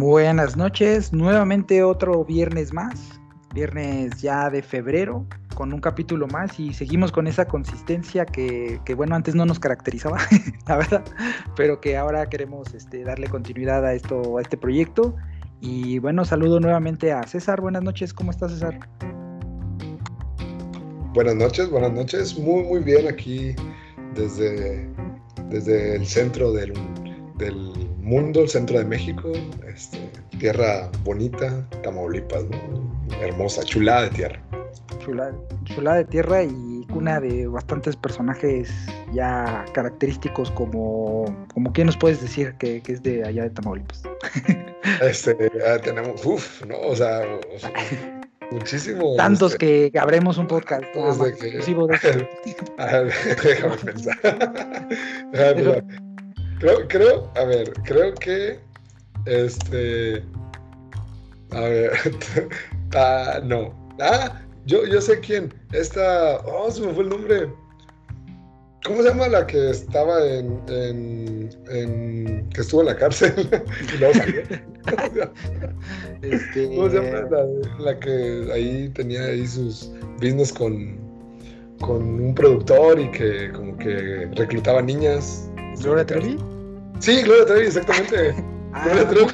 Buenas noches, nuevamente otro viernes más, viernes ya de febrero, con un capítulo más y seguimos con esa consistencia que, que bueno, antes no nos caracterizaba, la verdad, pero que ahora queremos este, darle continuidad a, esto, a este proyecto. Y bueno, saludo nuevamente a César, buenas noches, ¿cómo estás César? Buenas noches, buenas noches, muy muy bien aquí desde, desde el centro del, del mundo, el centro de México, este, tierra bonita, Tamaulipas, hermosa, chulada de tierra. Chulada, chulada de tierra y cuna de bastantes personajes ya característicos como, como ¿quién nos puedes decir que, que es de allá de Tamaulipas? Este, tenemos, uff, ¿no? O sea, muchísimos. Tantos este, que habremos un podcast exclusivo de déjame pensar. Déjame Creo, creo, a ver, creo que este. A ver. ah, no. Ah, yo, yo sé quién. Esta. Oh, se me fue el nombre. ¿Cómo se llama la que estaba en. en, en que estuvo en la cárcel y luego salió? este... ¿Cómo se llama la, la, que ahí tenía ahí sus business con, con un productor y que como que reclutaba niñas? ¿Gloria Trevi? Sí, Gloria Trevi, exactamente. ah, Gloria Trevi.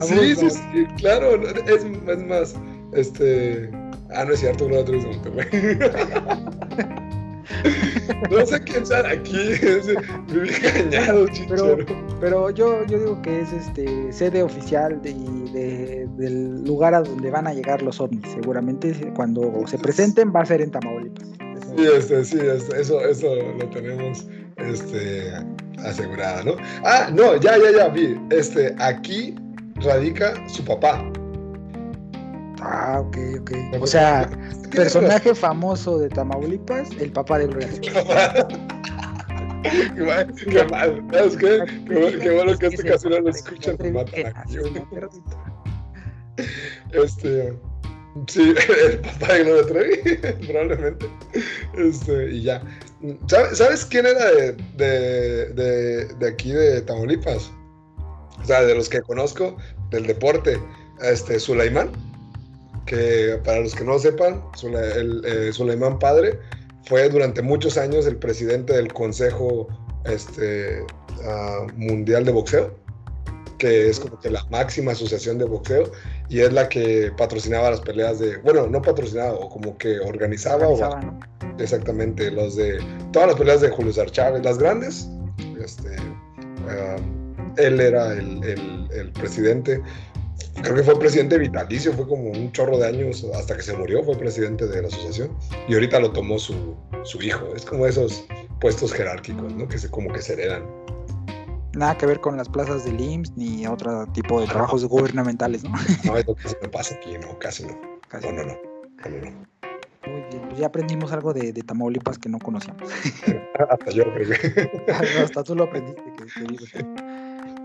Sí, sí, sí, claro. Es, es, más, este. Ah, no es cierto, Gloria Trevi es Monterrey. no sé quién sale aquí. Me vi engañado, pero, pero yo, yo digo que es este sede oficial de, de, del lugar a donde van a llegar los ovnis. Seguramente cuando se presenten va a ser en Tamaulipas. Sí, este, sí, este, eso, eso lo tenemos este, asegurada, ¿no? Ah, no, ya, ya, ya, vi. Este, aquí radica su papá. Ah, ok, ok. O sea, personaje famoso de Tamaulipas, el papá de Gloria. qué mal, qué mal. ¿Sabes qué? Qué, bueno que este caso no lo escuchan, me matan aquí. Este. Sí, el papá de Gloria Trevi, probablemente. Este, y ya. ¿Sabes, quién era de, de, aquí de Tamaulipas? O sea, de los que conozco del deporte, este, Sulaimán, que para los que no sepan, el, eh, Sulaimán padre fue durante muchos años el presidente del Consejo este, uh, Mundial de Boxeo, que es como que la máxima asociación de boxeo y es la que patrocinaba las peleas de, bueno, no patrocinaba, o como que organizaba, o, exactamente, los de, todas las peleas de Julio Chávez, las grandes, este, um, él era el, el, el, presidente, creo que fue presidente vitalicio, fue como un chorro de años, hasta que se murió, fue presidente de la asociación, y ahorita lo tomó su, su hijo, es como esos puestos jerárquicos, ¿no? Que se, como que se heredan nada que ver con las plazas del IMSS ni otro tipo de trabajos gubernamentales, ¿no? No, es lo que se pasa aquí, no, casi no. Casi. No, no, no. Muy bien, pues ya aprendimos algo de, de Tamaulipas que no conocíamos. Hasta yo, creo Hasta tú lo aprendiste, que, digo.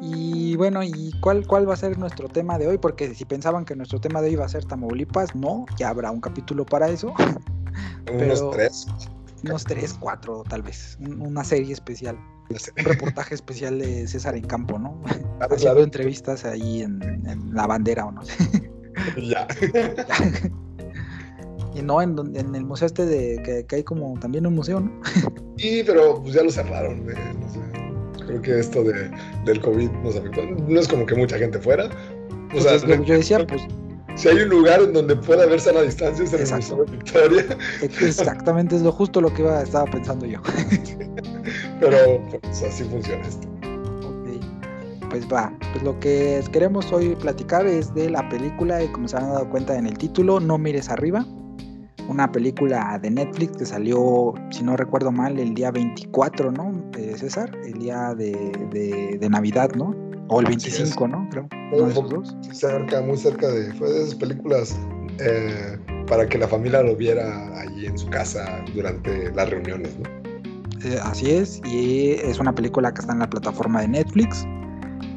Y bueno, ¿y cuál, cuál va a ser nuestro tema de hoy? Porque si pensaban que nuestro tema de hoy iba a ser Tamaulipas, no, ya habrá un capítulo para eso. Unos tres. Unos tres, cuatro, tal vez. Una serie especial un reportaje especial de César en campo, ¿no? Haciendo entrevistas ahí en, la bandera o no sé. Ya. y no, en, en, el museo este de que, hay como también un museo, ¿no? sí, pero pues ya lo cerraron, no sé. Creo que esto de, del COVID nos afectó. No es como que mucha gente fuera. O pues sea, yo decía, pues si hay un lugar en donde pueda verse a la distancia es en el Museo de Victoria. Exactamente, es lo justo lo que iba, estaba pensando yo. Pero pues, así funciona esto. Ok, pues va. Pues lo que queremos hoy platicar es de la película, y como se han dado cuenta en el título, No mires arriba. Una película de Netflix que salió, si no recuerdo mal, el día 24, ¿no? De César, el día de, de Navidad, ¿no? O el 25, ¿no? Creo. Cerca, muy cerca de. Fue de esas películas eh, para que la familia lo viera allí en su casa durante las reuniones, ¿no? Eh, así es, y es una película que está en la plataforma de Netflix.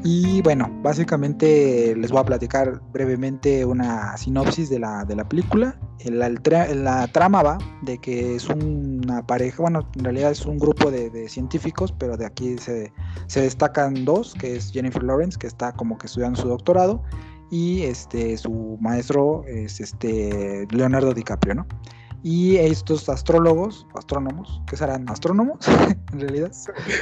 Y bueno, básicamente les voy a platicar brevemente una sinopsis de la, de la película. La, la, trama va de que es una pareja, bueno, en realidad es un grupo de, científicos, pero de aquí se, se, destacan dos, que es Jennifer Lawrence, que está como que estudiando su doctorado, y este su maestro es este Leonardo DiCaprio, ¿no? Y estos astrólogos, astrónomos, ¿qué serán astrónomos en realidad?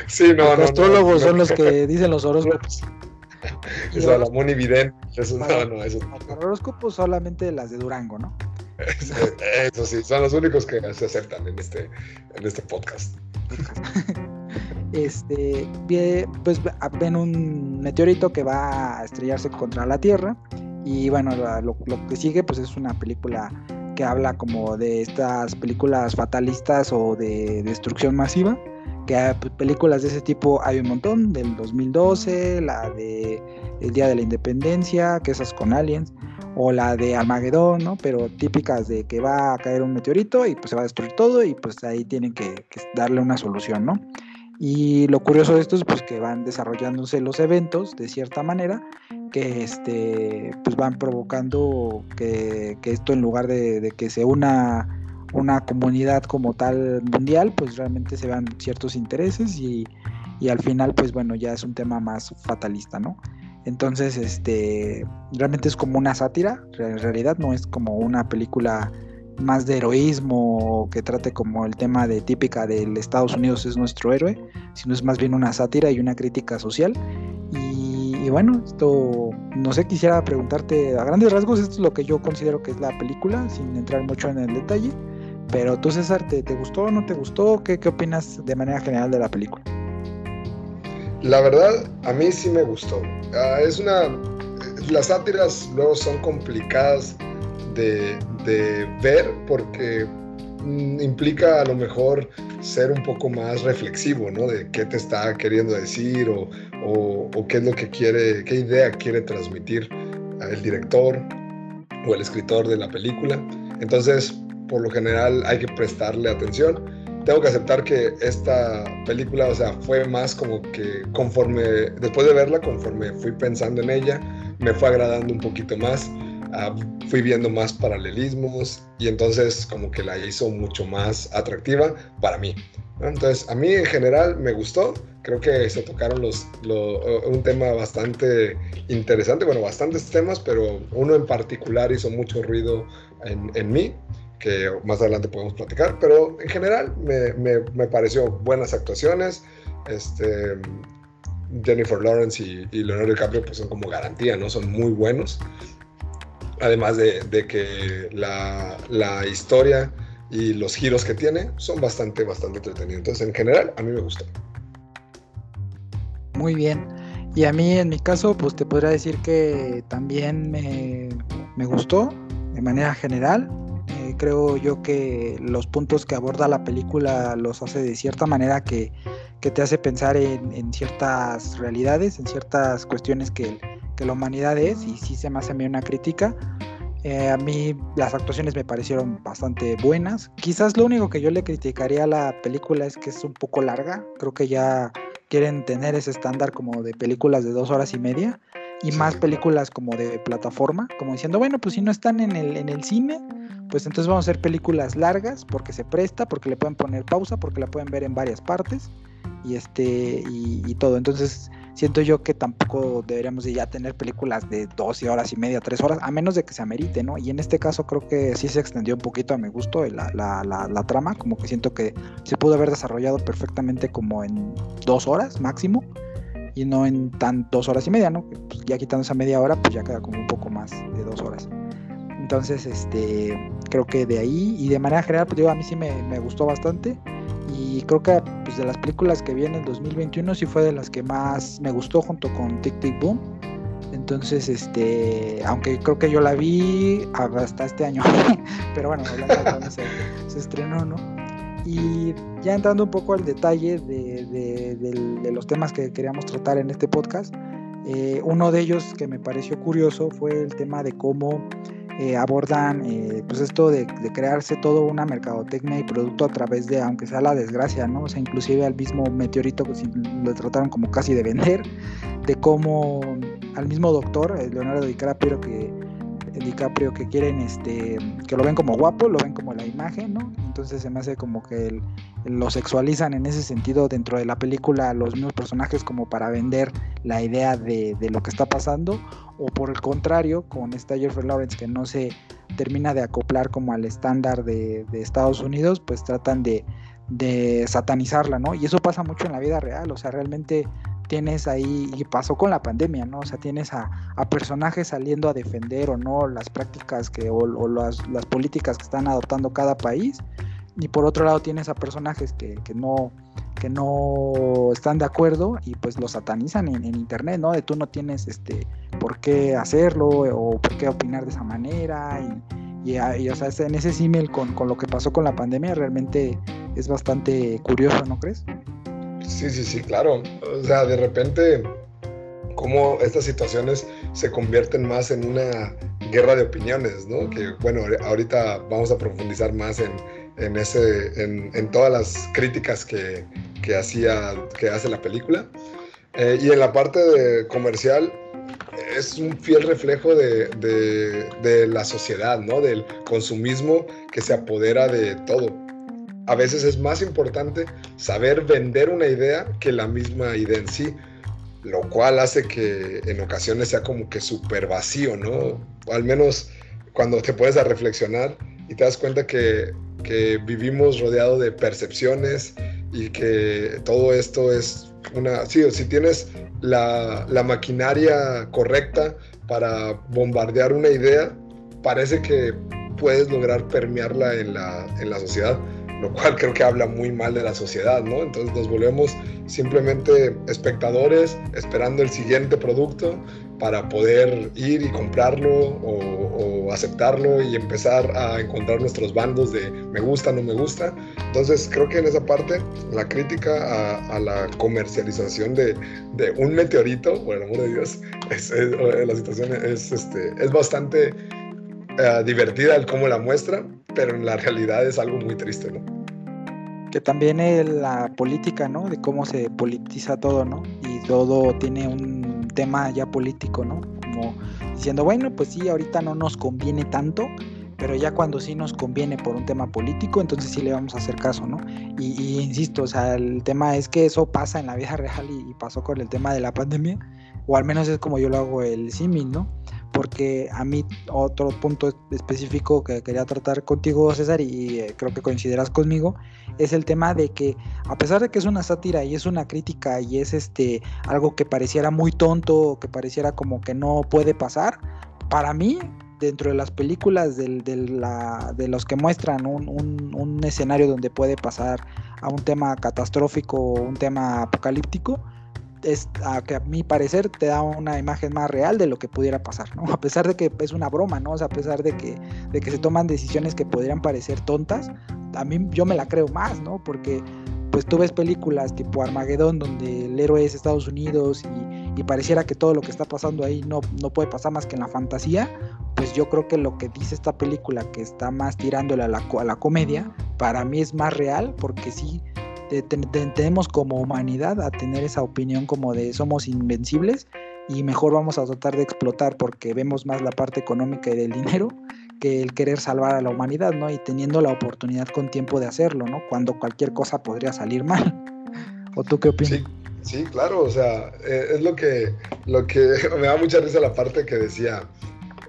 Sí, no, los astrólogos son los que dicen los horóscopos. Eso, la monividente, eso, no, no, eso. Los horóscopos solamente las de Durango, ¿no? Eso, sí, son los únicos que se aceptan en este, en este podcast. este, pues ven un meteorito que va a estrellarse contra la Tierra y bueno, lo, que sigue pues es una película que habla como de estas películas fatalistas o de destrucción masiva, que pues, películas de ese tipo hay un montón, del 2012, la de El Día de la Independencia, que esas con aliens, o la de Armagedón, ¿no? Pero típicas de que va a caer un meteorito y pues se va a destruir todo y pues ahí tienen que, que darle una solución, ¿no? Y lo curioso de esto es pues que van desarrollándose los eventos de cierta manera que este pues van provocando que, esto en lugar de, que se una una comunidad como tal mundial pues realmente se vean ciertos intereses y, y al final pues bueno ya es un tema más fatalista no entonces este realmente es como una sátira en realidad no es como una película más de heroísmo que trate como el tema de típica del Estados Unidos es nuestro héroe, sino es más bien una sátira y una crítica social. Y, bueno, esto, no sé, quisiera preguntarte a grandes rasgos, esto es lo que yo considero que es la película, sin entrar mucho en el detalle. Pero tú, César, ¿te, te gustó o no te gustó? ¿Qué, ¿Qué opinas de manera general de la película? La verdad, a mí sí me gustó. Ah, es una... Las sátiras luego son complicadas de, ver porque mm, implica a lo mejor ser un poco más reflexivo, ¿no? De qué te está queriendo decir o, qué es lo que quiere, qué idea quiere transmitir el director o el escritor de la película. Entonces, por lo general hay que prestarle atención. Tengo que aceptar que esta película, o sea, fue más como que conforme, después de verla, conforme fui pensando en ella, me fue agradando un poquito más Ah, fui viendo más paralelismos y entonces como que la hizo mucho más atractiva para mí. Entonces a mí en general me gustó, creo que se tocaron los, un tema bastante interesante, bueno, bastantes temas, pero uno en particular hizo mucho ruido en, en mí que más adelante podemos platicar, pero en general me, me, me pareció buenas actuaciones. Este, Jennifer Lawrence y, y, Leonardo DiCaprio pues son como garantía, ¿no? Son muy buenos además de, que la, historia y los giros que tiene son bastante, bastante entretenidos. Entonces, en general, a mí me gustó. Muy bien. Y a mí, en mi caso, pues te podría decir que también me, gustó de manera general. Eh, creo yo que los puntos que aborda la película los hace de cierta manera que, te hace pensar en, en, ciertas realidades, en ciertas cuestiones que que la humanidad es, y sí se me hace a mí una crítica. Eh, a mí las actuaciones me parecieron bastante buenas. Quizás lo único que yo le criticaría a la película es que es un poco larga. Creo que ya quieren tener ese estándar como de películas de dos horas y media y más películas como de plataforma, como diciendo, bueno, pues si no están en el, en el cine, pues entonces vamos a hacer películas largas porque se presta, porque le pueden poner pausa, porque la pueden ver en varias partes y este y, y todo. Entonces siento yo que tampoco deberíamos de ya tener películas de 12 horas y media, 3 horas, a menos de que se amerite, ¿no? Y en este caso creo que sí se extendió un poquito a mi gusto la, la, la, trama, como que siento que se pudo haber desarrollado perfectamente como en dos horas máximo y no en tan dos horas y media, ¿no? Pues ya quitando esa media hora, pues ya queda como un poco más de dos horas. Entonces, este, creo que de ahí y de manera general, pues digo, a mí sí me, me gustó bastante y creo que pues, de las películas que vi en el 2021 sí fue de las que más me gustó junto con Tic Tic Boom. Entonces, este, aunque creo que yo la vi hasta este año, pero bueno, se, se, estrenó, ¿no? Y ya entrando un poco al detalle de, los temas que queríamos tratar en este podcast, eh, uno de ellos que me pareció curioso fue el tema de cómo eh, abordan eh, pues esto de, crearse todo una mercadotecnia y producto a través de, aunque sea la desgracia, ¿no? O sea, inclusive al mismo meteorito pues, lo trataron como casi de vender, de cómo al mismo doctor, eh, Leonardo DiCaprio, que DiCaprio que quieren este que lo ven como guapo, lo ven como la imagen, ¿no? entonces se me hace como que lo sexualizan en ese sentido dentro de la película los mismos personajes como para vender la idea de, lo que está pasando, o por el contrario, con esta Jeffrey Lawrence que no se termina de acoplar como al estándar de, de Estados Unidos, pues tratan de, de satanizarla, ¿no? Y eso pasa mucho en la vida real, o sea, realmente tienes ahí, y pasó con la pandemia, ¿no? O sea, tienes a, personajes saliendo a defender o no las prácticas que, o, las, políticas que están adoptando cada país, y por otro lado tienes a personajes que, no que no están de acuerdo y pues lo satanizan en, internet, ¿no? De tú no tienes este por qué hacerlo o por qué opinar de esa manera y, y, o sea, en ese símil con, con lo que pasó con la pandemia realmente es bastante curioso, ¿no crees? Sí, sí, sí, claro. O sea, de repente, cómo estas situaciones se convierten más en una guerra de opiniones, ¿no? Que bueno, ahorita vamos a profundizar más en, en ese, en, todas las críticas que, que, hacía, que hace la película. Eh, y en la parte de comercial, es un fiel reflejo de, de, de, la sociedad, ¿no? Del consumismo que se apodera de todo a veces es más importante saber vender una idea que la misma idea en sí, lo cual hace que en ocasiones sea como que súper vacío, ¿no? O al menos cuando te puedes a reflexionar y te das cuenta que, vivimos rodeados de percepciones y que todo esto es una... Sí, si tienes la, la maquinaria correcta para bombardear una idea, parece que puedes lograr permearla en la, en la sociedad lo cual creo que habla muy mal de la sociedad, ¿no? Entonces nos volvemos simplemente espectadores esperando el siguiente producto para poder ir y comprarlo o, aceptarlo y empezar a encontrar nuestros bandos de me gusta, no me gusta. Entonces creo que en esa parte la crítica a, la comercialización de, de, un meteorito, por el amor de Dios, es, la situación es, este, es bastante eh, divertida el cómo la muestra, pero en la realidad es algo muy triste, ¿no? Que también es la política, ¿no? De cómo se politiza todo, ¿no? Y todo tiene un tema ya político, ¿no? Como diciendo, bueno, pues sí, ahorita no nos conviene tanto, pero ya cuando sí nos conviene por un tema político, entonces sí le vamos a hacer caso, ¿no? Y, insisto, o sea, el tema es que eso pasa en la vida real y, y pasó con el tema de la pandemia, o al menos es como yo lo hago el símil, ¿no? Porque a mí otro punto específico que quería tratar contigo, César, y eh, creo que coincidirás conmigo, es el tema de que a pesar de que es una sátira y es una crítica y es este algo que pareciera muy tonto, que pareciera como que no puede pasar, para mí dentro de las películas de los que muestran un, un, escenario donde puede pasar a un tema catastrófico o un tema apocalíptico, es, a, que a mi parecer te da una imagen más real de lo que pudiera pasar, ¿no? A pesar de que es una broma, ¿no? O sea, a pesar de que, de que se toman decisiones que podrían parecer tontas, a mí yo me la creo más, ¿no? Porque pues tú ves películas tipo Armagedón donde el héroe es Estados Unidos y, pareciera que todo lo que está pasando ahí no, no puede pasar más que en la fantasía, pues yo creo que lo que dice esta película que está más tirándole a la, a la comedia, para mí es más real porque sí tenemos como humanidad a tener esa opinión como de somos invencibles y mejor vamos a tratar de explotar porque vemos más la parte económica y del dinero que el querer salvar a la humanidad, ¿no? Y teniendo la oportunidad con tiempo de hacerlo, ¿no? Cuando cualquier cosa podría salir mal. ¿O tú qué opinas? Sí, sí claro, o sea, eh, es lo que, lo que me da mucha risa la parte que decía,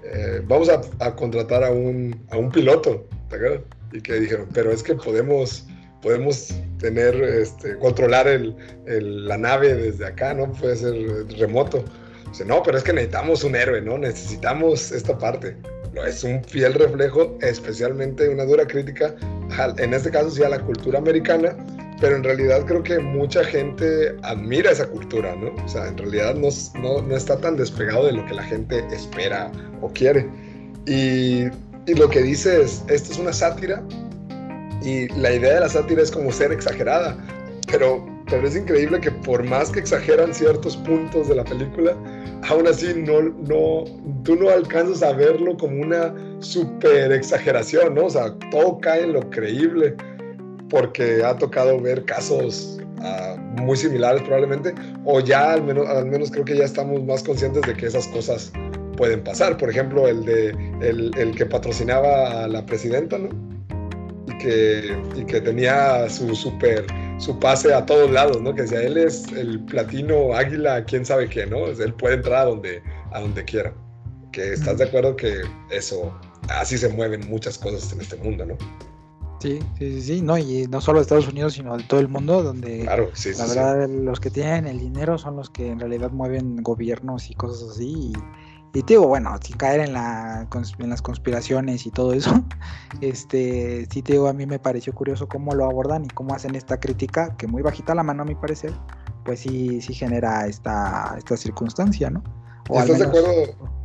eh, vamos a, a, contratar a un, a un piloto, ¿te acuerdas? Y que dijeron, pero es que podemos podemos tener, este, controlar el, la nave desde acá, ¿no? Puede ser remoto. Dice, no, pero es que necesitamos un héroe, ¿no? Necesitamos esta parte. No, es un fiel reflejo, especialmente una dura crítica, en este caso sí a la cultura americana, pero en realidad creo que mucha gente admira esa cultura, ¿no? O sea, en realidad no, no, no está tan despegado de lo que la gente espera o quiere. Y, y lo que dice es, esto es una sátira y la idea de la sátira es como ser exagerada, pero, pero es increíble que por más que exageran ciertos puntos de la película, aún así no, no, tú no alcanzas a verlo como una super exageración, ¿no? O sea, todo cae en lo creíble, porque ha tocado ver casos ah, muy similares probablemente, o ya al menos, al menos creo que ya estamos más conscientes de que esas cosas pueden pasar. Por ejemplo, el, de, el, el que patrocinaba a la presidenta, ¿no? Que, y que tenía su super su pase a todos lados, ¿no? Que si él es el platino águila, quién sabe qué, ¿no? Él puede entrar a donde, a donde quiera. Que estás de acuerdo que eso, así se mueven muchas cosas en este mundo, ¿no? Sí, sí, sí, sí, no, y no solo de Estados Unidos, sino de todo el mundo, donde claro, sí, la verdad los que tienen el dinero son los que en realidad mueven gobiernos y cosas así. Y, te digo, bueno, sin caer en, la, en las conspiraciones y todo eso, este, sí te digo, a mí me pareció curioso cómo lo abordan y cómo hacen esta crítica, que muy bajita la mano a mi parecer, pues sí, sí genera esta, esta circunstancia, ¿no? ¿Estás de acuerdo,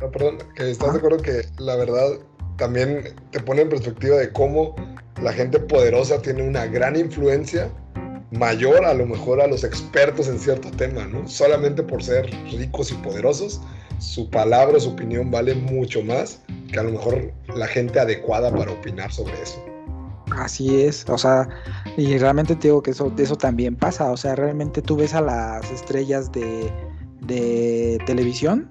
ah, perdón, que estás de acuerdo que la verdad también te pone en perspectiva de cómo la gente poderosa tiene una gran influencia mayor a lo mejor a los expertos en cierto tema, ¿no? Solamente por ser ricos y poderosos, su palabra, su opinión vale mucho más que a lo mejor la gente adecuada para opinar sobre eso. Así es, o sea, y realmente te digo que eso, eso también pasa, o sea, realmente tú ves a las estrellas de, de televisión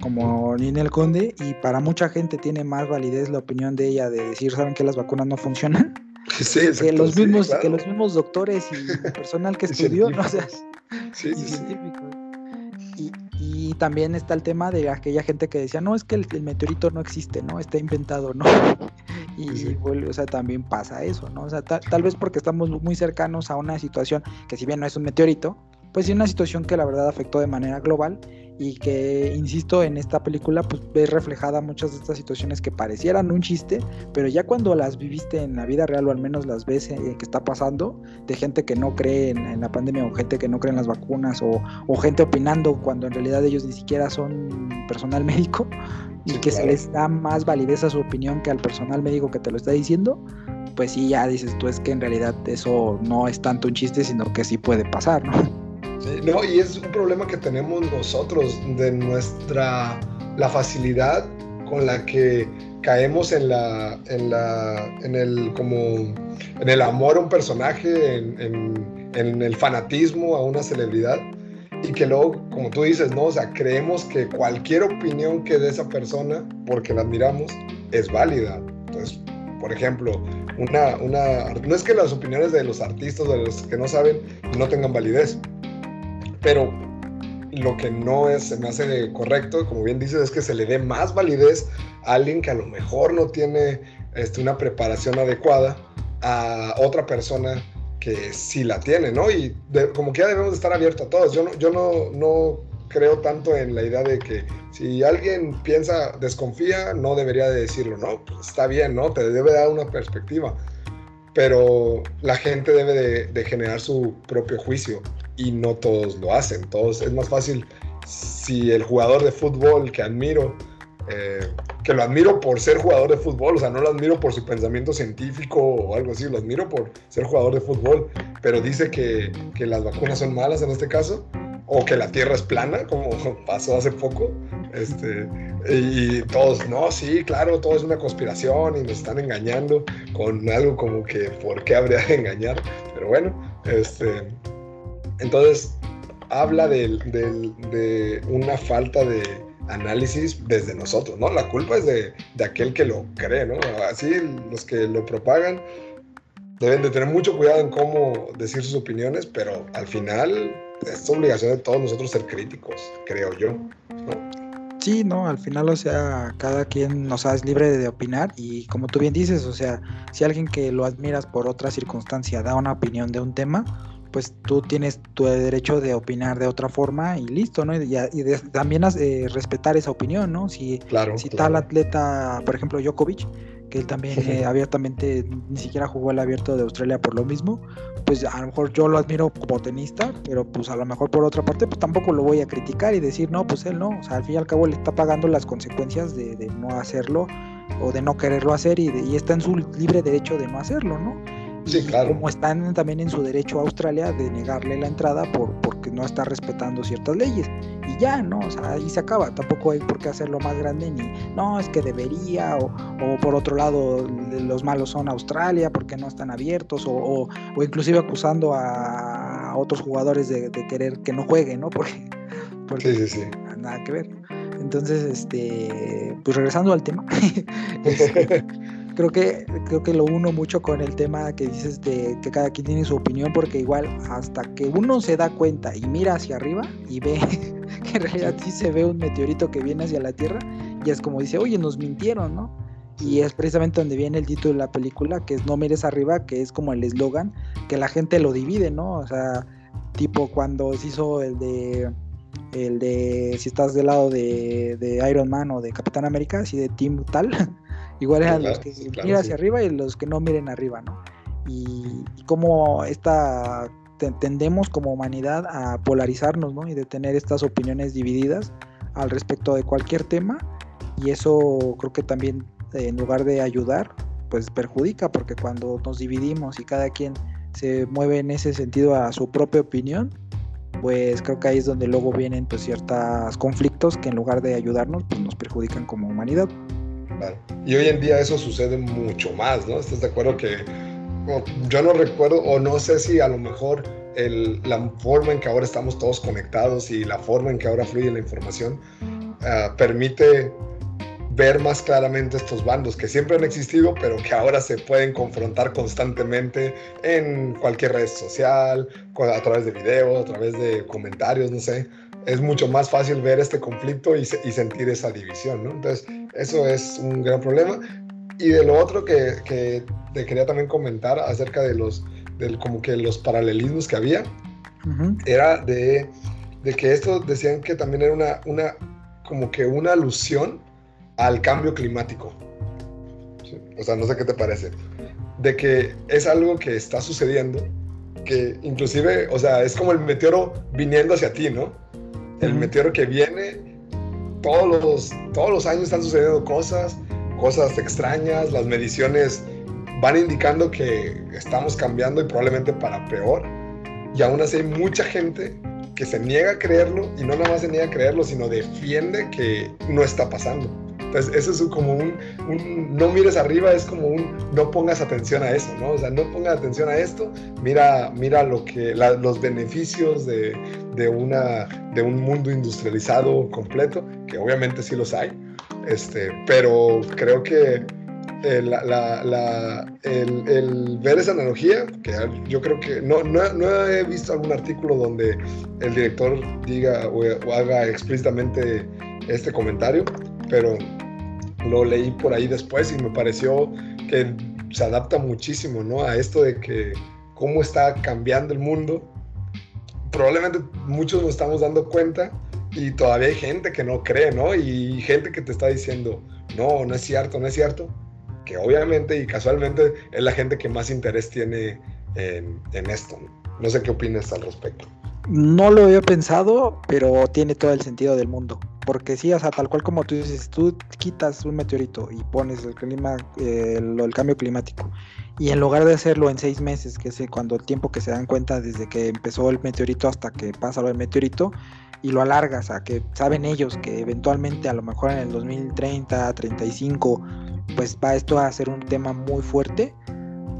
como Ninel Conde y para mucha gente tiene más validez la opinión de ella de decir, ¿saben que las vacunas no funcionan? Sí, que los mismos que los mismos doctores y personal que estudió, ¿no? O sea, sí, sí, y, y, también está el tema de aquella gente que decía, no, es que el, meteorito no existe, ¿no? Está inventado, ¿no? Y, vuelve, o sea, también pasa eso, ¿no? O sea, tal vez porque estamos muy cercanos a una situación que si bien no es un meteorito, pues sí una situación que la verdad afectó de manera global y que, insisto, en esta película pues ves reflejada muchas de estas situaciones que parecieran un chiste, pero ya cuando las viviste en la vida real o al menos las ves eh, que está pasando, de gente que no cree en, la pandemia o gente que no cree en las vacunas o, gente opinando cuando en realidad ellos ni siquiera son personal médico y que se les da más validez a su opinión que al personal médico que te lo está diciendo, pues sí, ya dices tú es que en realidad eso no es tanto un chiste, sino que sí puede pasar, ¿no? No, y es un problema que tenemos nosotros de nuestra la facilidad con la que caemos en la en la en el como en el amor a un personaje, en, el fanatismo a una celebridad. Y que luego, como tú dices, no, o sea, creemos que cualquier opinión que dé esa persona, porque la admiramos, es válida. Entonces, por ejemplo, una, una, no es que las opiniones de los artistas, de los que no saben, no tengan validez, pero lo que no es, se me hace correcto, como bien dices, es que se le dé más validez a alguien que a lo mejor no tiene este, una preparación adecuada a otra persona que sí la tiene, ¿no? Y como que ya debemos estar abiertos a todos. Yo, no, yo no, no creo tanto en la idea de que si alguien piensa, desconfía, no debería de decirlo, ¿no? Pues está bien, ¿no? Te debe dar una perspectiva. Pero la gente debe de, de generar su propio juicio y no todos lo hacen. Todos, es más fácil si el jugador de fútbol que admiro, eh, que lo admiro por ser jugador de fútbol, o sea, no lo admiro por su pensamiento científico o algo así, lo admiro por ser jugador de fútbol, pero dice que, que las vacunas son malas en este caso, o que la Tierra es plana, como pasó hace poco, este, y todos, no, sí, claro, todo es una conspiración y nos están engañando con algo como que, ¿por qué habría de engañar? Pero bueno, este, entonces, habla de, una falta de análisis desde nosotros, ¿no? La culpa es de, aquel que lo cree, ¿no? Así los que lo propagan deben de tener mucho cuidado en cómo decir sus opiniones, pero al final es obligación de todos nosotros ser críticos, creo yo. Sí, no, al final, o sea, cada quien, o sea, es libre de opinar y como tú bien dices, o sea, si alguien que lo admiras por otra circunstancia da una opinión de un tema, pues tú tienes tu derecho de opinar de otra forma y listo, ¿no? Y, también eh, respetar esa opinión, ¿no? Si, si tal atleta, por ejemplo, Djokovic, que él también eh, abiertamente ni siquiera jugó el abierto de Australia por lo mismo, pues a lo mejor yo lo admiro como tenista, pero pues a lo mejor por otra parte, pues tampoco lo voy a criticar y decir, no, pues él no, o sea, al fin y al cabo le está pagando las consecuencias de, no hacerlo o de no quererlo hacer y, y está en su libre derecho de no hacerlo, ¿no? Sí, claro. Como están también en su derecho a Australia de negarle la entrada por, porque no está respetando ciertas leyes. Y ya, ¿no? O sea, ahí se acaba. Tampoco hay por qué hacerlo más grande ni, no, es que debería, o, o por otro lado, los malos son Australia porque no están abiertos, o, o, inclusive acusando a otros jugadores de, querer que no jueguen, ¿no? Porque, porque sí, sí, sí. nada que ver. Entonces, este, pues regresando al tema. Este, creo que creo que lo uno mucho con el tema que dices de que cada quien tiene su opinión porque igual hasta que uno se da cuenta y mira hacia arriba y ve que en realidad sí se ve un meteorito que viene hacia la Tierra y es como dice, "Oye, nos mintieron, ¿no?" Y es precisamente donde viene el título de la película, que es No mires arriba, que es como el eslogan que la gente lo divide, ¿no? O sea, tipo cuando se hizo el de el de si estás del lado de, de Iron Man o de Capitán América, así de Team tal, igual eran los que miran hacia arriba y los que no miren arriba, ¿no? Y, y como esta tendemos como humanidad a polarizarnos, ¿no? Y de tener estas opiniones divididas al respecto de cualquier tema y eso creo que también en lugar de ayudar, pues perjudica porque cuando nos dividimos y cada quien se mueve en ese sentido a su propia opinión, pues creo que ahí es donde luego vienen pues ciertos conflictos que en lugar de ayudarnos pues nos perjudican como humanidad. Y hoy en día eso sucede mucho más, ¿no? ¿Estás de acuerdo que yo no recuerdo o no sé si a lo mejor la forma en que ahora estamos todos conectados y la forma en que ahora fluye la información uh, permite ver más claramente estos bandos que siempre han existido, pero que ahora se pueden confrontar constantemente en cualquier red social, a través de videos, a través de comentarios, no sé. Es mucho más fácil ver este conflicto y, y sentir esa división, ¿no? Entonces, eso es un gran problema. Y de lo otro que, que te quería también comentar acerca de los, del, como que los paralelismos que había, uh -huh. era de, de, que esto decían que también era una, una, como que una alusión al cambio climático. ¿Sí? O sea, no sé qué te parece. De que es algo que está sucediendo, que inclusive, o sea, es como el meteoro viniendo hacia ti, ¿no? El uh -huh. meteoro que viene, todos los, todos los años están sucediendo cosas, cosas extrañas, las mediciones van indicando que estamos cambiando y probablemente para peor. Y aún así hay mucha gente que se niega a creerlo y no nada más se niega a creerlo, sino defiende que no está pasando. Entonces, eso es como un, no mires arriba, es como un no pongas atención a eso, ¿no? O sea, no pongas atención a esto, mira, mira lo que, los beneficios de, de, una, de un mundo industrializado completo, que obviamente sí los hay, este, pero creo que la, el, ver esa analogía, que yo creo que no, no, no, he visto algún artículo donde el director diga o haga explícitamente este comentario, pero lo leí por ahí después y me pareció que se adapta muchísimo, ¿no? A esto de que cómo está cambiando el mundo. Probablemente muchos nos estamos dando cuenta y todavía hay gente que no cree, ¿no? Y gente que te está diciendo, no, no es cierto, no es cierto. Que obviamente y casualmente es la gente que más interés tiene en, en esto. ¿no? no sé qué opinas al respecto. No lo había pensado, pero tiene todo el sentido del mundo. Porque sí, o sea, tal cual como tú dices, tú quitas un meteorito y pones el clima, eh, el, el, cambio climático, y en lugar de hacerlo en seis meses, que es cuando el tiempo que se dan cuenta desde que empezó el meteorito hasta que pasa lo del meteorito, y lo alargas a que saben ellos que eventualmente a lo mejor en el 2030, 35, pues va esto a ser un tema muy fuerte,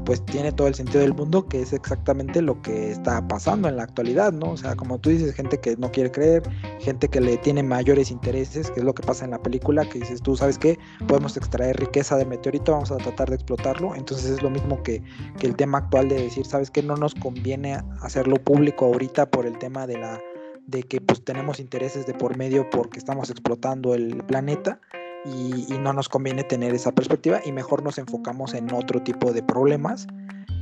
pues tiene todo el sentido del mundo, que es exactamente lo que está pasando en la actualidad, ¿no? O sea, como tú dices, gente que no quiere creer, gente que le tiene mayores intereses, que es lo que pasa en la película, que dices, tú sabes qué, podemos extraer riqueza de meteorito, vamos a tratar de explotarlo, entonces es lo mismo que, que el tema actual de decir, sabes qué, no nos conviene hacerlo público ahorita por el tema de la de que pues tenemos intereses de por medio porque estamos explotando el planeta, y, no nos conviene tener esa perspectiva y mejor nos enfocamos en otro tipo de problemas.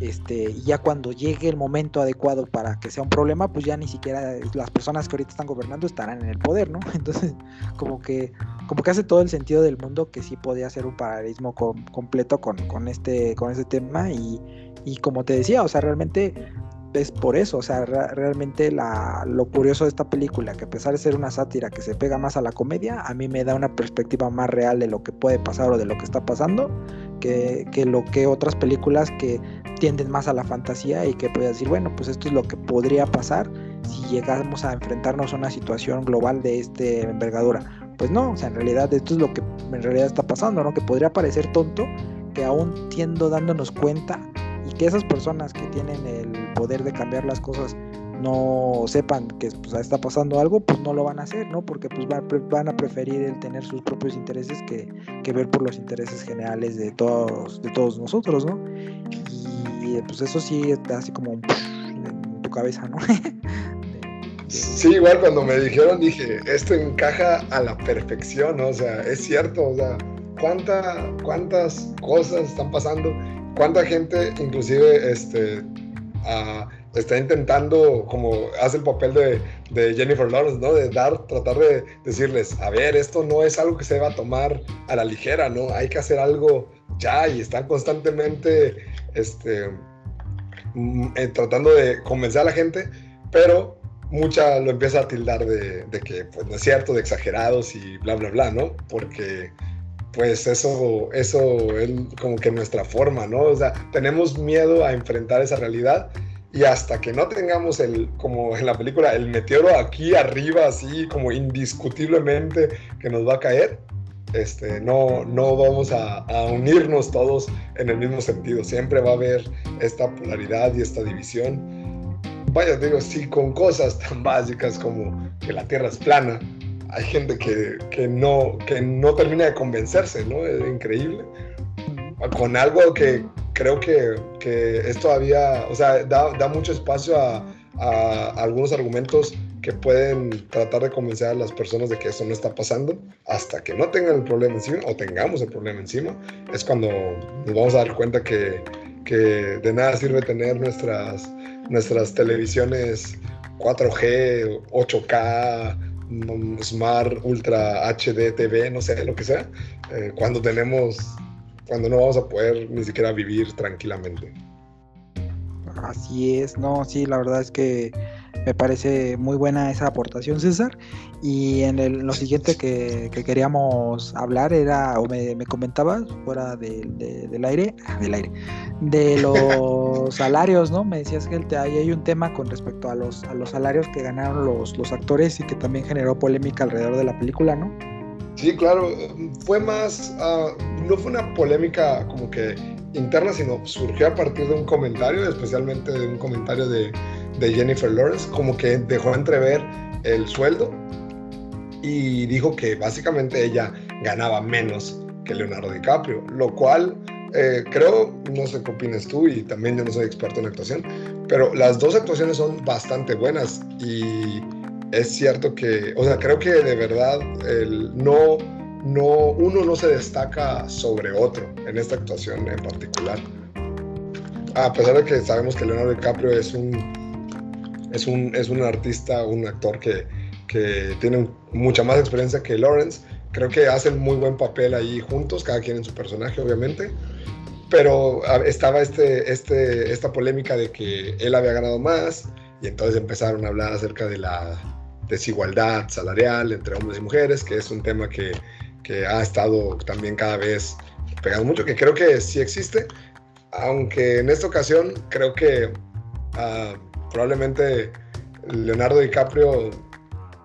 Este, y ya cuando llegue el momento adecuado para que sea un problema, pues ya ni siquiera las personas que ahorita están gobernando estarán en el poder, ¿no? Entonces, como que, como que hace todo el sentido del mundo que sí podía ser un paralelismo com completo con, con, este, con este tema. Y, y como te decía, o sea, realmente es por eso, o sea, re realmente la, lo curioso de esta película, que a pesar de ser una sátira que se pega más a la comedia, a mí me da una perspectiva más real de lo que puede pasar o de lo que está pasando, que, que lo que otras películas que tienden más a la fantasía y que puedes decir, bueno, pues esto es lo que podría pasar si llegamos a enfrentarnos a una situación global de este envergadura. Pues no, o sea, en realidad esto es lo que en realidad está pasando, ¿no? Que podría parecer tonto, que aún tiendo dándonos cuenta y que esas personas que tienen el poder de cambiar las cosas no sepan que pues, está pasando algo, pues no lo van a hacer, ¿no? Porque pues van a preferir el tener sus propios intereses que, que, ver por los intereses generales de todos, de todos nosotros, ¿no? Y pues eso sí está así como en tu cabeza, ¿no? Sí, igual cuando me dijeron dije, esto encaja a la perfección, ¿no? o sea, es cierto, o sea, ¿cuánta, cuántas cosas están pasando, cuánta gente inclusive este, uh, está intentando, como hace el papel de, de, Jennifer Lawrence, ¿no? De dar, tratar de decirles, a ver, esto no es algo que se va a tomar a la ligera, ¿no? Hay que hacer algo ya y están constantemente, este, mm, eh, tratando de convencer a la gente, pero mucha lo empieza a tildar de, de, que pues no es cierto, de exagerados y bla, bla, bla, ¿no? Porque pues eso, eso es como que nuestra forma, ¿no? O sea, tenemos miedo a enfrentar esa realidad y hasta que no tengamos el, como en la película, el meteoro aquí arriba, así como indiscutiblemente que nos va a caer, este, no, no vamos a, a, unirnos todos en el mismo sentido. Siempre va a haber esta polaridad y esta división. Vaya, digo, sí, con cosas tan básicas como que la Tierra es plana, hay gente que, que, no, que no termina de convencerse, ¿no? Es increíble. Con algo que creo que, que es todavía, o sea, da, da mucho espacio a, algunos argumentos que pueden tratar de convencer a las personas de que eso no está pasando hasta que no tengan el problema encima o tengamos el problema encima. Es cuando nos vamos a dar cuenta que, que de nada sirve tener nuestras, nuestras televisiones 4G, 8K, mm, Smart, Ultra HD TV, no sé, lo que sea, eh, cuando tenemos cuando no vamos a poder ni siquiera vivir tranquilamente. Así es, no, sí, la verdad es que me parece muy buena esa aportación, César. Y en el, lo siguiente que, queríamos hablar era, o me, comentabas, fuera del aire, ah, del aire, de los salarios, ¿no? Me decías que ahí hay un tema con respecto a los, a los salarios que ganaron los, los actores y que también generó polémica alrededor de la película, ¿no? Sí, claro, fue más, uh, no fue una polémica como que interna, sino surgió a partir de un comentario, especialmente de un comentario de, de Jennifer Lawrence, como que dejó entrever el sueldo y dijo que básicamente ella ganaba menos que Leonardo DiCaprio, lo cual eh, creo, no sé qué opinas tú y también yo no soy experto en actuación, pero las dos actuaciones son bastante buenas y es cierto que, o sea, creo que de verdad el, no, no, uno no se destaca sobre otro en esta actuación en particular. A pesar de que sabemos que Leonardo DiCaprio es un, es un, es un artista, un actor que, que tiene mucha más experiencia que Lawrence, creo que hacen muy buen papel ahí juntos, cada quien en su personaje, obviamente. Pero estaba este, este, esta polémica de que él había ganado más y entonces empezaron a hablar acerca de la, desigualdad salarial entre hombres y mujeres, que es un tema que, que ha estado también cada vez pegando mucho, que creo que sí existe, aunque en esta ocasión creo que uh, probablemente Leonardo DiCaprio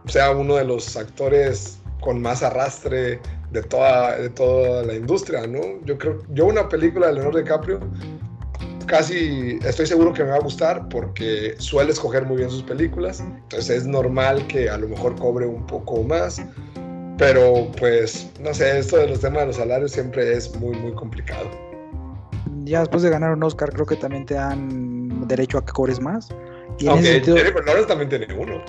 sea uno de los actores con más arrastre de toda, de toda la industria, ¿no? Yo creo, yo una película de Leonardo DiCaprio casi estoy seguro que me va a gustar porque suele escoger muy bien sus películas. Entonces es normal que a lo mejor cobre un poco más. Pero pues, no sé, esto de los temas de los salarios siempre es muy, muy complicado. Ya después de ganar un Oscar creo que también te dan derecho a que cobres más. Aunque también tiene uno.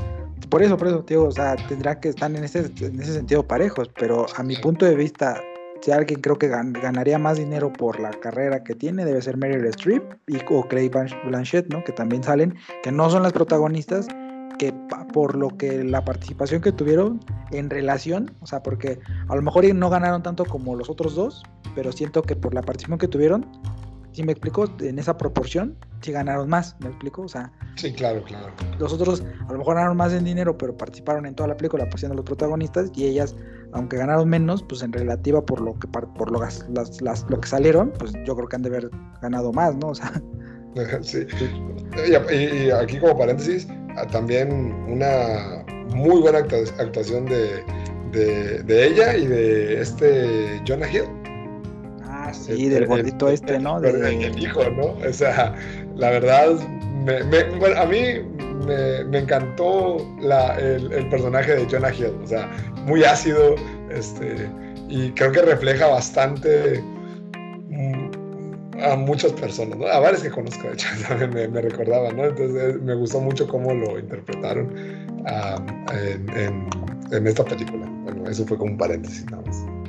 Por eso, por eso, tío, o sea, tendrá que estar en ese, en ese sentido parejos, pero a mi punto de vista, si alguien creo que ganaría más dinero por la carrera que tiene, debe ser Meryl Streep y, o Craig Blanchett, ¿no? Que también salen, que no son las protagonistas, que por lo que la participación que tuvieron en relación, o sea, porque a lo mejor no ganaron tanto como los otros dos, pero siento que por la participación que tuvieron, si me explico, en esa proporción, si ganaron más, ¿me explico? O sea, sí, claro, claro. Los otros a lo mejor ganaron más en dinero, pero participaron en toda la película, pues siendo los protagonistas, y ellas, aunque ganaron menos, pues en relativa por lo que por lo, las, las, lo que salieron, pues yo creo que han de haber ganado más, ¿no? O sea. Sí. Y, aquí como paréntesis, ah, también una muy buena actuación de, de, de ella y de este Jonah Hill sí, del gordito este, ¿no? De... El hijo, ¿no? O sea, la verdad, bueno, a mí me, encantó el, personaje de Jonah Hill, o sea, muy ácido, este, y creo que refleja bastante mm, a muchas personas, ¿no? A varios que conozco, de hecho, también me, me recordaban, ¿no? Entonces me gustó mucho cómo lo interpretaron en, en, esta película. Bueno, eso fue como un paréntesis nada más.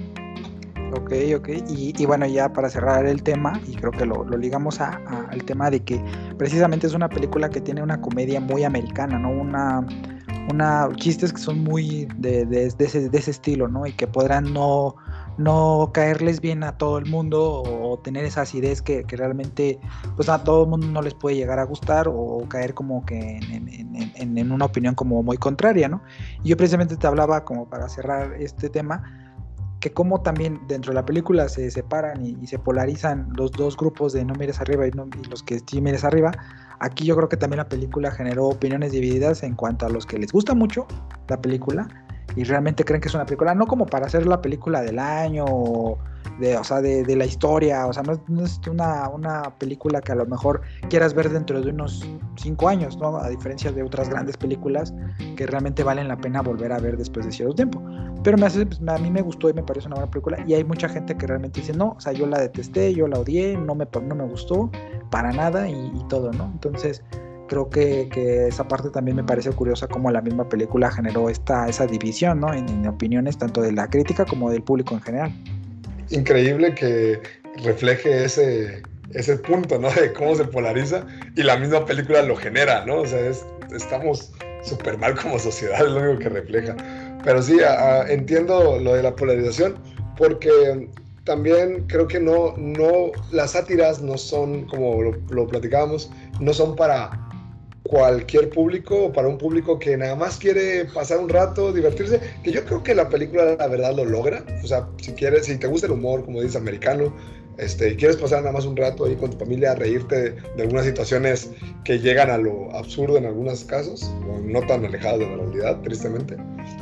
Ok, ok. Y, bueno, ya para cerrar el tema, y creo que lo, ligamos al tema de que precisamente es una película que tiene una comedia muy americana, ¿no? Una, una chistes que son muy de, de, ese, de ese, estilo, ¿no? Y que podrán no, no caerles bien a todo el mundo o tener esa acidez que, realmente pues a todo el mundo no les puede llegar a gustar o caer como que en, en, una opinión como muy contraria, ¿no? Y yo precisamente te hablaba como para cerrar este tema que como también dentro de la película se separan y, se polarizan los dos grupos de no mires arriba y, los que sí mires arriba, aquí yo creo que también la película generó opiniones divididas en cuanto a los que les gusta mucho la película y realmente creen que es una película, no como para hacer la película del año o de, o sea, de, la historia, o sea, no, es una, una, película que a lo mejor quieras ver dentro de unos cinco años, ¿no? A diferencia de otras grandes películas que realmente valen la pena volver a ver después de cierto tiempo. Pero me hace, pues, a mí me gustó y me parece una buena película y hay mucha gente que realmente dice, no, o sea, yo la detesté, yo la odié, no me, no me gustó para nada y, y todo, ¿no? Entonces creo que, que, esa parte también me parece curiosa como la misma película generó esta, esa división ¿no? en, opiniones tanto de la crítica como del público en general increíble que refleje ese, ese punto, ¿no? De cómo se polariza y la misma película lo genera, ¿no? O sea, estamos súper mal como sociedad, es lo único que refleja. Pero sí, entiendo lo de la polarización porque también creo que no, no, las sátiras no son, como lo, lo platicábamos, no son para cualquier público o para un público que nada más quiere pasar un rato, divertirse, que yo creo que la película la verdad lo logra. O sea, si quieres, si te gusta el humor, como dices, americano, este, y quieres pasar nada más un rato ahí con tu familia, reírte de, algunas situaciones que llegan a lo absurdo en algunos casos, no tan alejadas de la realidad, tristemente,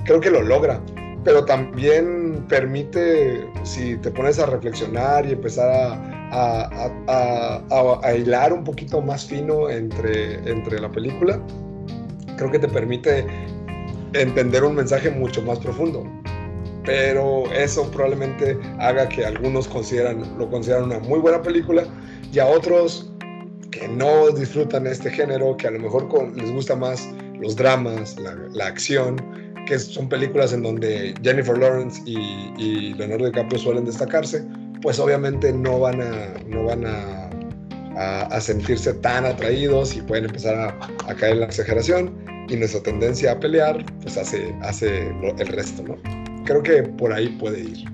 creo que lo logra. Pero también permite, si te pones a reflexionar y empezar a, a, hilar un poquito más fino entre, entre la película, creo que te permite entender un mensaje mucho más profundo. Pero eso probablemente haga que algunos consideran, lo consideran una muy buena película y a otros que no disfrutan este género, que a lo mejor les gusta más los dramas, la, acción, que son películas en donde Jennifer Lawrence y, y Leonardo DiCaprio suelen destacarse, pues obviamente no van a, no van a, a, sentirse tan atraídos y pueden empezar a, caer en la exageración y nuestra tendencia a pelear pues hace, hace el resto, ¿no? Creo que por ahí puede ir.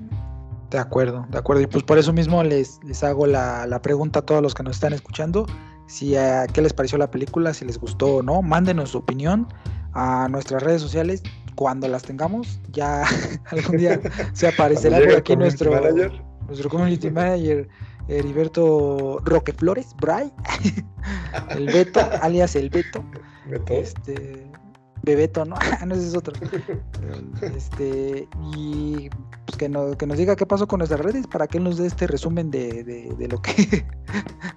De acuerdo, de acuerdo. Y pues por eso mismo les, les hago la, la pregunta a todos los que nos están escuchando. Si a qué les pareció la película, si les gustó o no, mándenos su opinión a nuestras redes sociales cuando las tengamos. Ya algún día se aparecerá por aquí nuestro, nuestro community manager Heriberto Roqueflores, Bray, el Beto, alias el Beto. Beto. Este, Bebeto, ¿no? no, ese es otro. Este, y pues que, no, que nos diga qué pasó con nuestras redes para que él nos dé este resumen de, de, lo que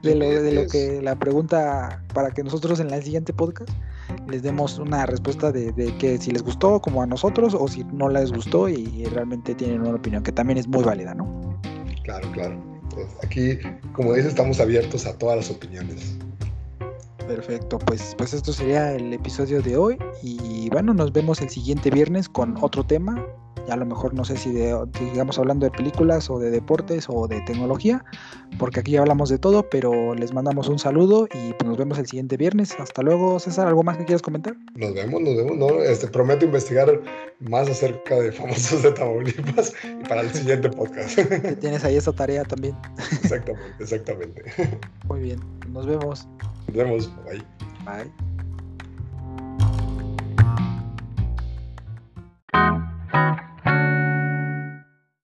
de lo, de lo que la pregunta para que nosotros en el siguiente podcast les demos una respuesta de, de, que si les gustó como a nosotros o si no les gustó y realmente tienen una opinión que también es muy válida, ¿no? Claro, claro. Pues aquí, como dices, estamos abiertos a todas las opiniones. Perfecto, pues, pues esto sería el episodio de hoy y bueno, nos vemos el siguiente viernes con otro tema a lo mejor no sé si de, digamos hablando de películas o de deportes o de tecnología, porque aquí ya hablamos de todo, pero les mandamos un saludo y pues, nos vemos el siguiente viernes. Hasta luego, César, ¿algo más que quieras comentar? Nos vemos, nos vemos, ¿no? Este, prometo investigar más acerca de famosos de Tamaulipas y para el siguiente podcast. Y tienes ahí esa tarea también. Exactamente, exactamente. Muy bien, nos vemos. Nos vemos, bye. Bye.